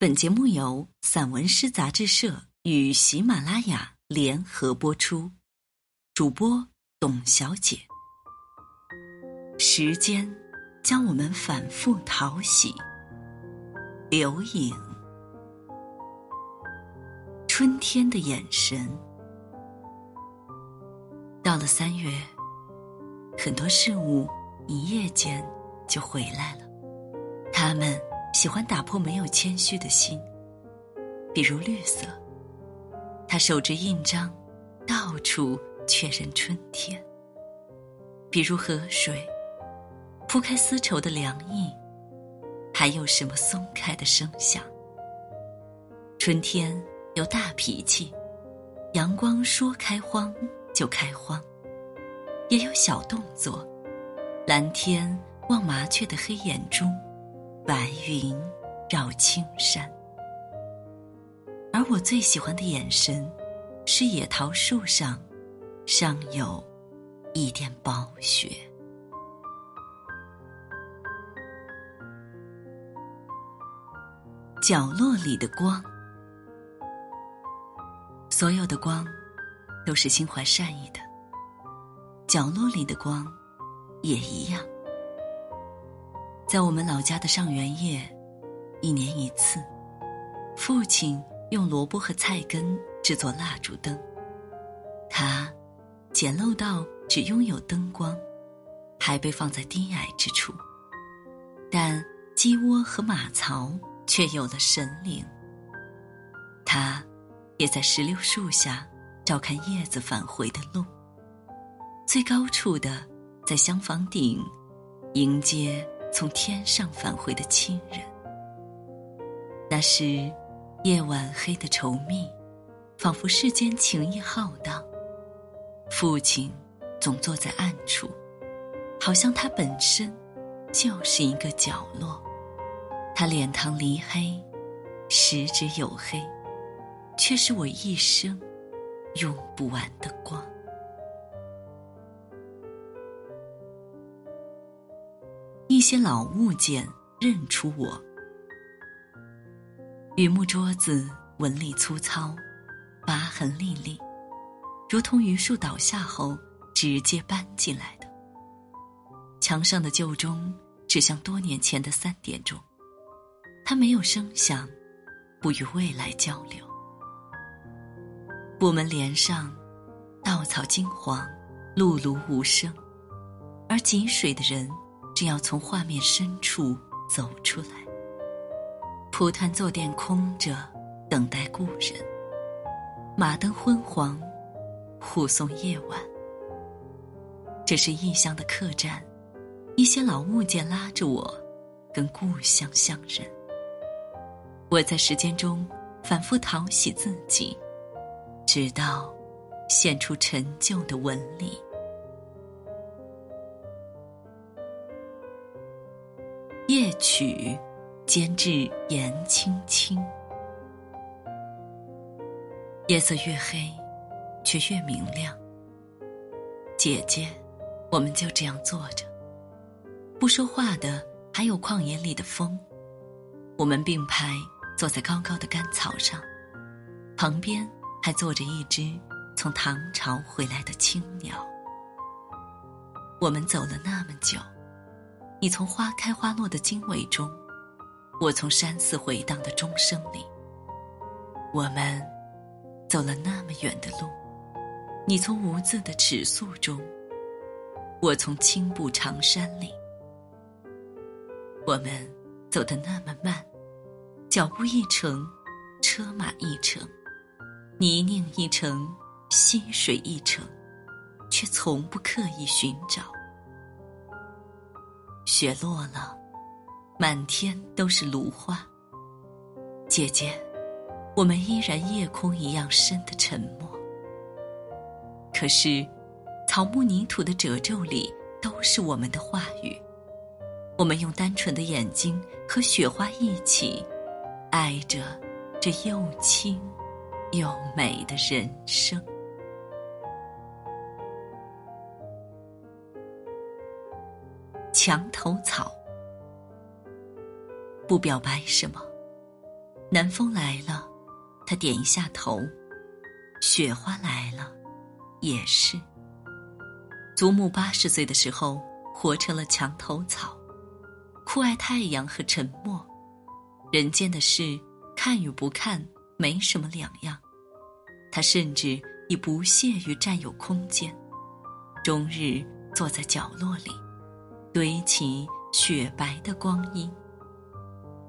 本节目由散文诗杂志社与喜马拉雅联合播出，主播董小姐。时间将我们反复淘洗，留影。春天的眼神，到了三月，很多事物一夜间就回来了，他们。喜欢打破没有谦虚的心，比如绿色，他手执印章，到处确认春天；比如河水，铺开丝绸的凉意，还有什么松开的声响？春天有大脾气，阳光说开荒就开荒；也有小动作，蓝天望麻雀的黑眼珠。白云绕青山，而我最喜欢的眼神，是野桃树上，尚有一点薄雪。角落里的光，所有的光都是心怀善意的，角落里的光也一样。在我们老家的上元夜，一年一次，父亲用萝卜和菜根制作蜡烛灯。它简陋到只拥有灯光，还被放在低矮之处，但鸡窝和马槽却有了神灵。他也在石榴树下照看叶子返回的路。最高处的，在厢房顶迎接。从天上返回的亲人，那时夜晚黑的稠密，仿佛世间情意浩荡。父亲总坐在暗处，好像他本身就是一个角落。他脸膛离黑，十指黝黑，却是我一生用不完的光。一些老物件认出我。榆木桌子纹理粗糙，疤痕历历，如同榆树倒下后直接搬进来的。墙上的旧钟指向多年前的三点钟，它没有声响，不与未来交流。布门帘上，稻草金黄，碌碌无声，而汲水的人。是要从画面深处走出来，蒲团坐垫空着，等待故人。马灯昏黄，护送夜晚。这是异乡的客栈，一些老物件拉着我，跟故乡相认。我在时间中反复淘洗自己，直到现出陈旧的纹理。曲，监制严青青。夜色越黑，却越明亮。姐姐，我们就这样坐着，不说话的还有旷野里的风。我们并排坐在高高的干草上，旁边还坐着一只从唐朝回来的青鸟。我们走了那么久。你从花开花落的经纬中，我从山寺回荡的钟声里。我们走了那么远的路，你从无字的尺素中，我从青布长衫里。我们走得那么慢，脚步一程，车马一程，泥泞一程，溪水一程，却从不刻意寻找。雪落了，满天都是芦花。姐姐，我们依然夜空一样深的沉默。可是，草木泥土的褶皱里都是我们的话语。我们用单纯的眼睛和雪花一起，爱着这又轻又美的人生。墙头草，不表白什么，南风来了，他点一下头；雪花来了，也是。祖母八十岁的时候，活成了墙头草，酷爱太阳和沉默。人间的事，看与不看没什么两样。他甚至已不屑于占有空间，终日坐在角落里，堆起雪白的光阴。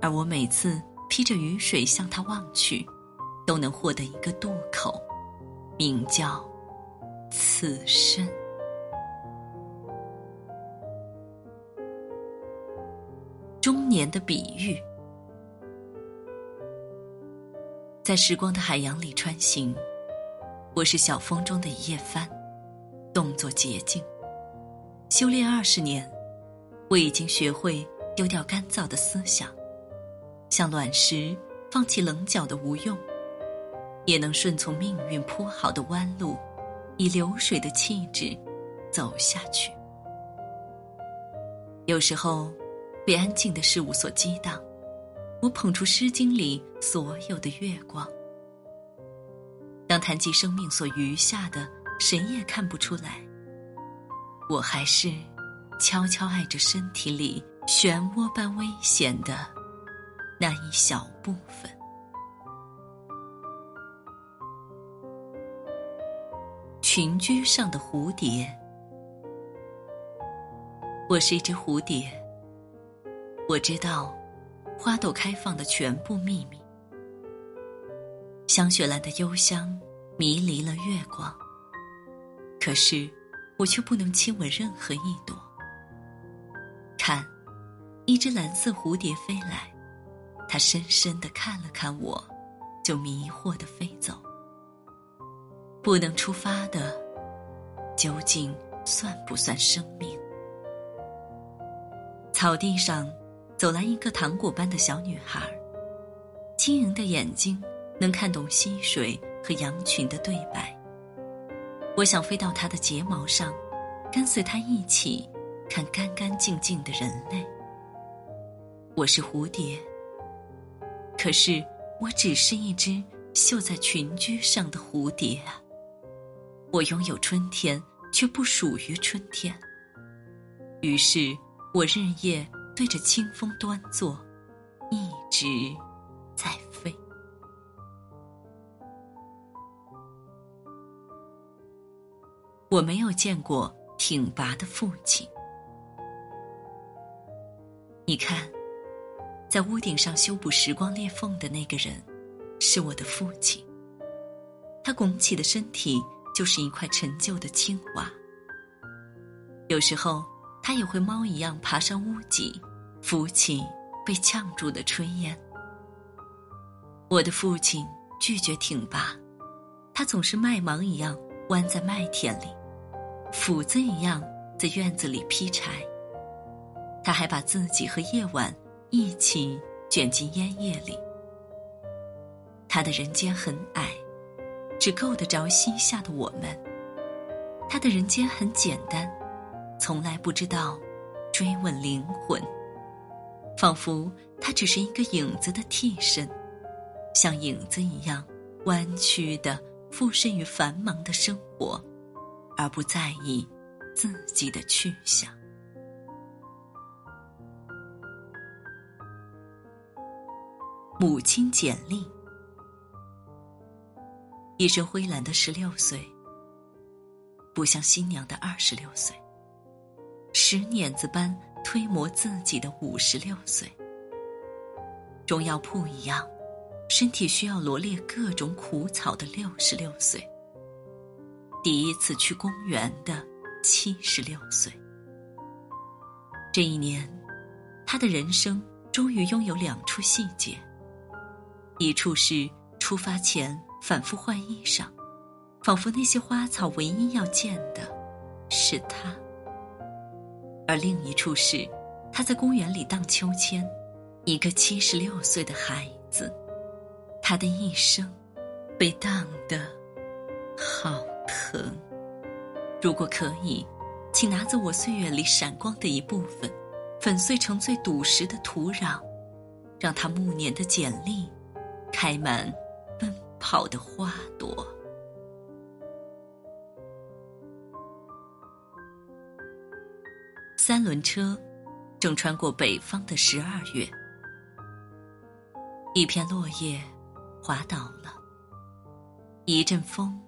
而我每次。披着雨水向他望去，都能获得一个渡口，名叫“此生”。中年的比喻，在时光的海洋里穿行，我是小风中的一叶帆，动作洁净。修炼二十年，我已经学会丢掉干燥的思想。像卵石，放弃棱角的无用，也能顺从命运铺好的弯路，以流水的气质走下去。有时候，被安静的事物所激荡，我捧出《诗经》里所有的月光。当谈及生命所余下的，谁也看不出来。我还是悄悄爱着身体里漩涡般危险的。那一小部分。群居上的蝴蝶，我是一只蝴蝶。我知道花朵开放的全部秘密。香雪兰的幽香迷离了月光，可是我却不能亲吻任何一朵。看，一只蓝色蝴蝶飞来。它深深的看了看我，就迷惑的飞走。不能出发的，究竟算不算生命？草地上，走来一个糖果般的小女孩，晶莹的眼睛能看懂溪水和羊群的对白。我想飞到她的睫毛上，跟随她一起看干干净净的人类。我是蝴蝶。可是，我只是一只绣在裙裾上的蝴蝶啊！我拥有春天，却不属于春天。于是我日夜对着清风端坐，一直在飞。我没有见过挺拔的父亲，你看。在屋顶上修补时光裂缝的那个人，是我的父亲。他拱起的身体就是一块陈旧的青瓦。有时候，他也会猫一样爬上屋脊，扶起被呛住的炊烟。我的父亲拒绝挺拔，他总是麦芒一样弯在麦田里，斧子一样在院子里劈柴。他还把自己和夜晚。一起卷进烟叶里。他的人间很矮，只够得着膝下的我们。他的人间很简单，从来不知道追问灵魂，仿佛他只是一个影子的替身，像影子一样弯曲的附身于繁忙的生活，而不在意自己的去向。母亲简历，一身灰蓝的十六岁，不像新娘的二十六岁，石碾子般推磨自己的五十六岁，中药铺一样，身体需要罗列各种苦草的六十六岁，第一次去公园的七十六岁，这一年，他的人生终于拥有两处细节。一处是出发前反复换衣裳，仿佛那些花草唯一要见的是他；而另一处是他在公园里荡秋千，一个七十六岁的孩子，他的一生被荡得好疼。如果可以，请拿走我岁月里闪光的一部分，粉碎成最笃实的土壤，让他暮年的简历。开满奔跑的花朵。三轮车正穿过北方的十二月，一片落叶滑倒了，一阵风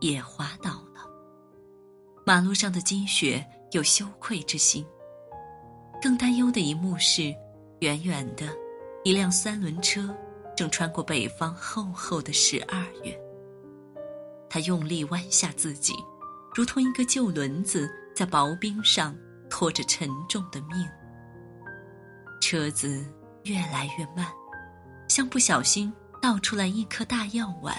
也滑倒了。马路上的积雪有羞愧之心。更担忧的一幕是，远远的，一辆三轮车正穿过北方厚厚的十二月。他用力弯下自己，如同一个旧轮子在薄冰上。拖着沉重的命，车子越来越慢，像不小心倒出来一颗大药丸，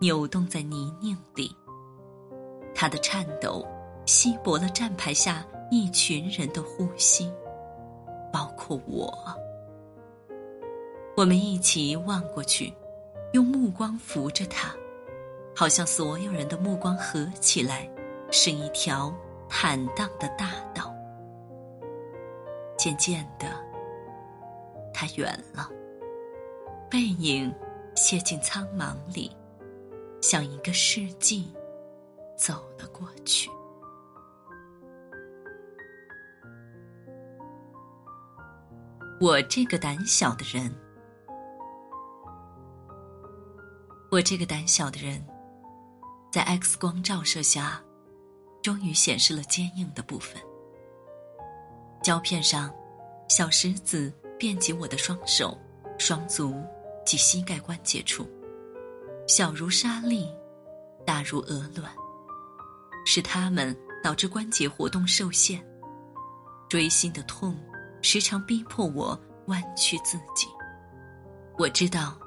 扭动在泥泞里。他的颤抖稀薄了站牌下一群人的呼吸，包括我。我们一起望过去，用目光扶着他，好像所有人的目光合起来是一条。坦荡的大道，渐渐的，他远了，背影陷进苍茫里，像一个世纪走了过去。我这个胆小的人，我这个胆小的人，在 X 光照射下。终于显示了坚硬的部分。胶片上，小石子遍及我的双手、双足及膝盖关节处，小如沙粒，大如鹅卵，是它们导致关节活动受限。锥心的痛时常逼迫我弯曲自己。我知道，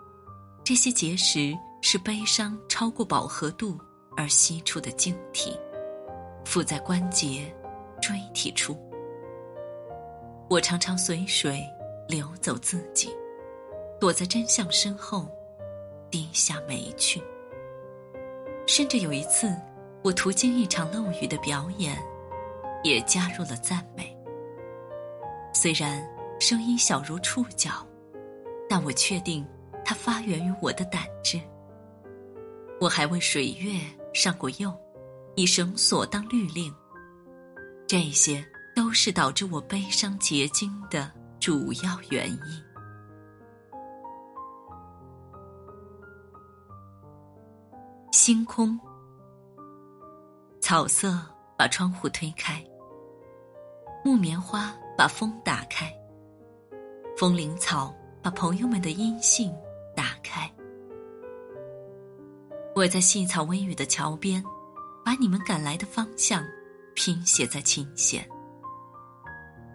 这些结石是悲伤超过饱和度而析出的晶体。附在关节、椎体处，我常常随水流走自己，躲在真相身后，低下眉去。甚至有一次，我途经一场漏雨的表演，也加入了赞美。虽然声音小如触角，但我确定它发源于我的胆汁。我还为水月上过釉。以绳索当律令，这些都是导致我悲伤结晶的主要原因。星空，草色把窗户推开，木棉花把风打开，风铃草把朋友们的音信打开。我在细草微雨的桥边。把你们赶来的方向拼写在琴弦。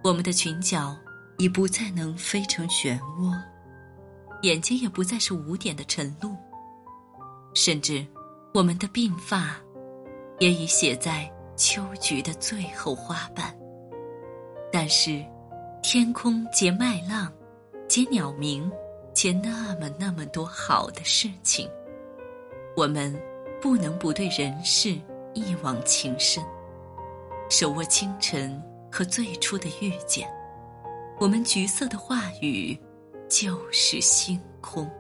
我们的裙角已不再能飞成漩涡，眼睛也不再是五点的晨露，甚至我们的鬓发也已写在秋菊的最后花瓣。但是，天空结麦浪，结鸟鸣，结那么那么多好的事情，我们不能不对人世。一往情深，手握清晨和最初的遇见，我们橘色的话语就是星空。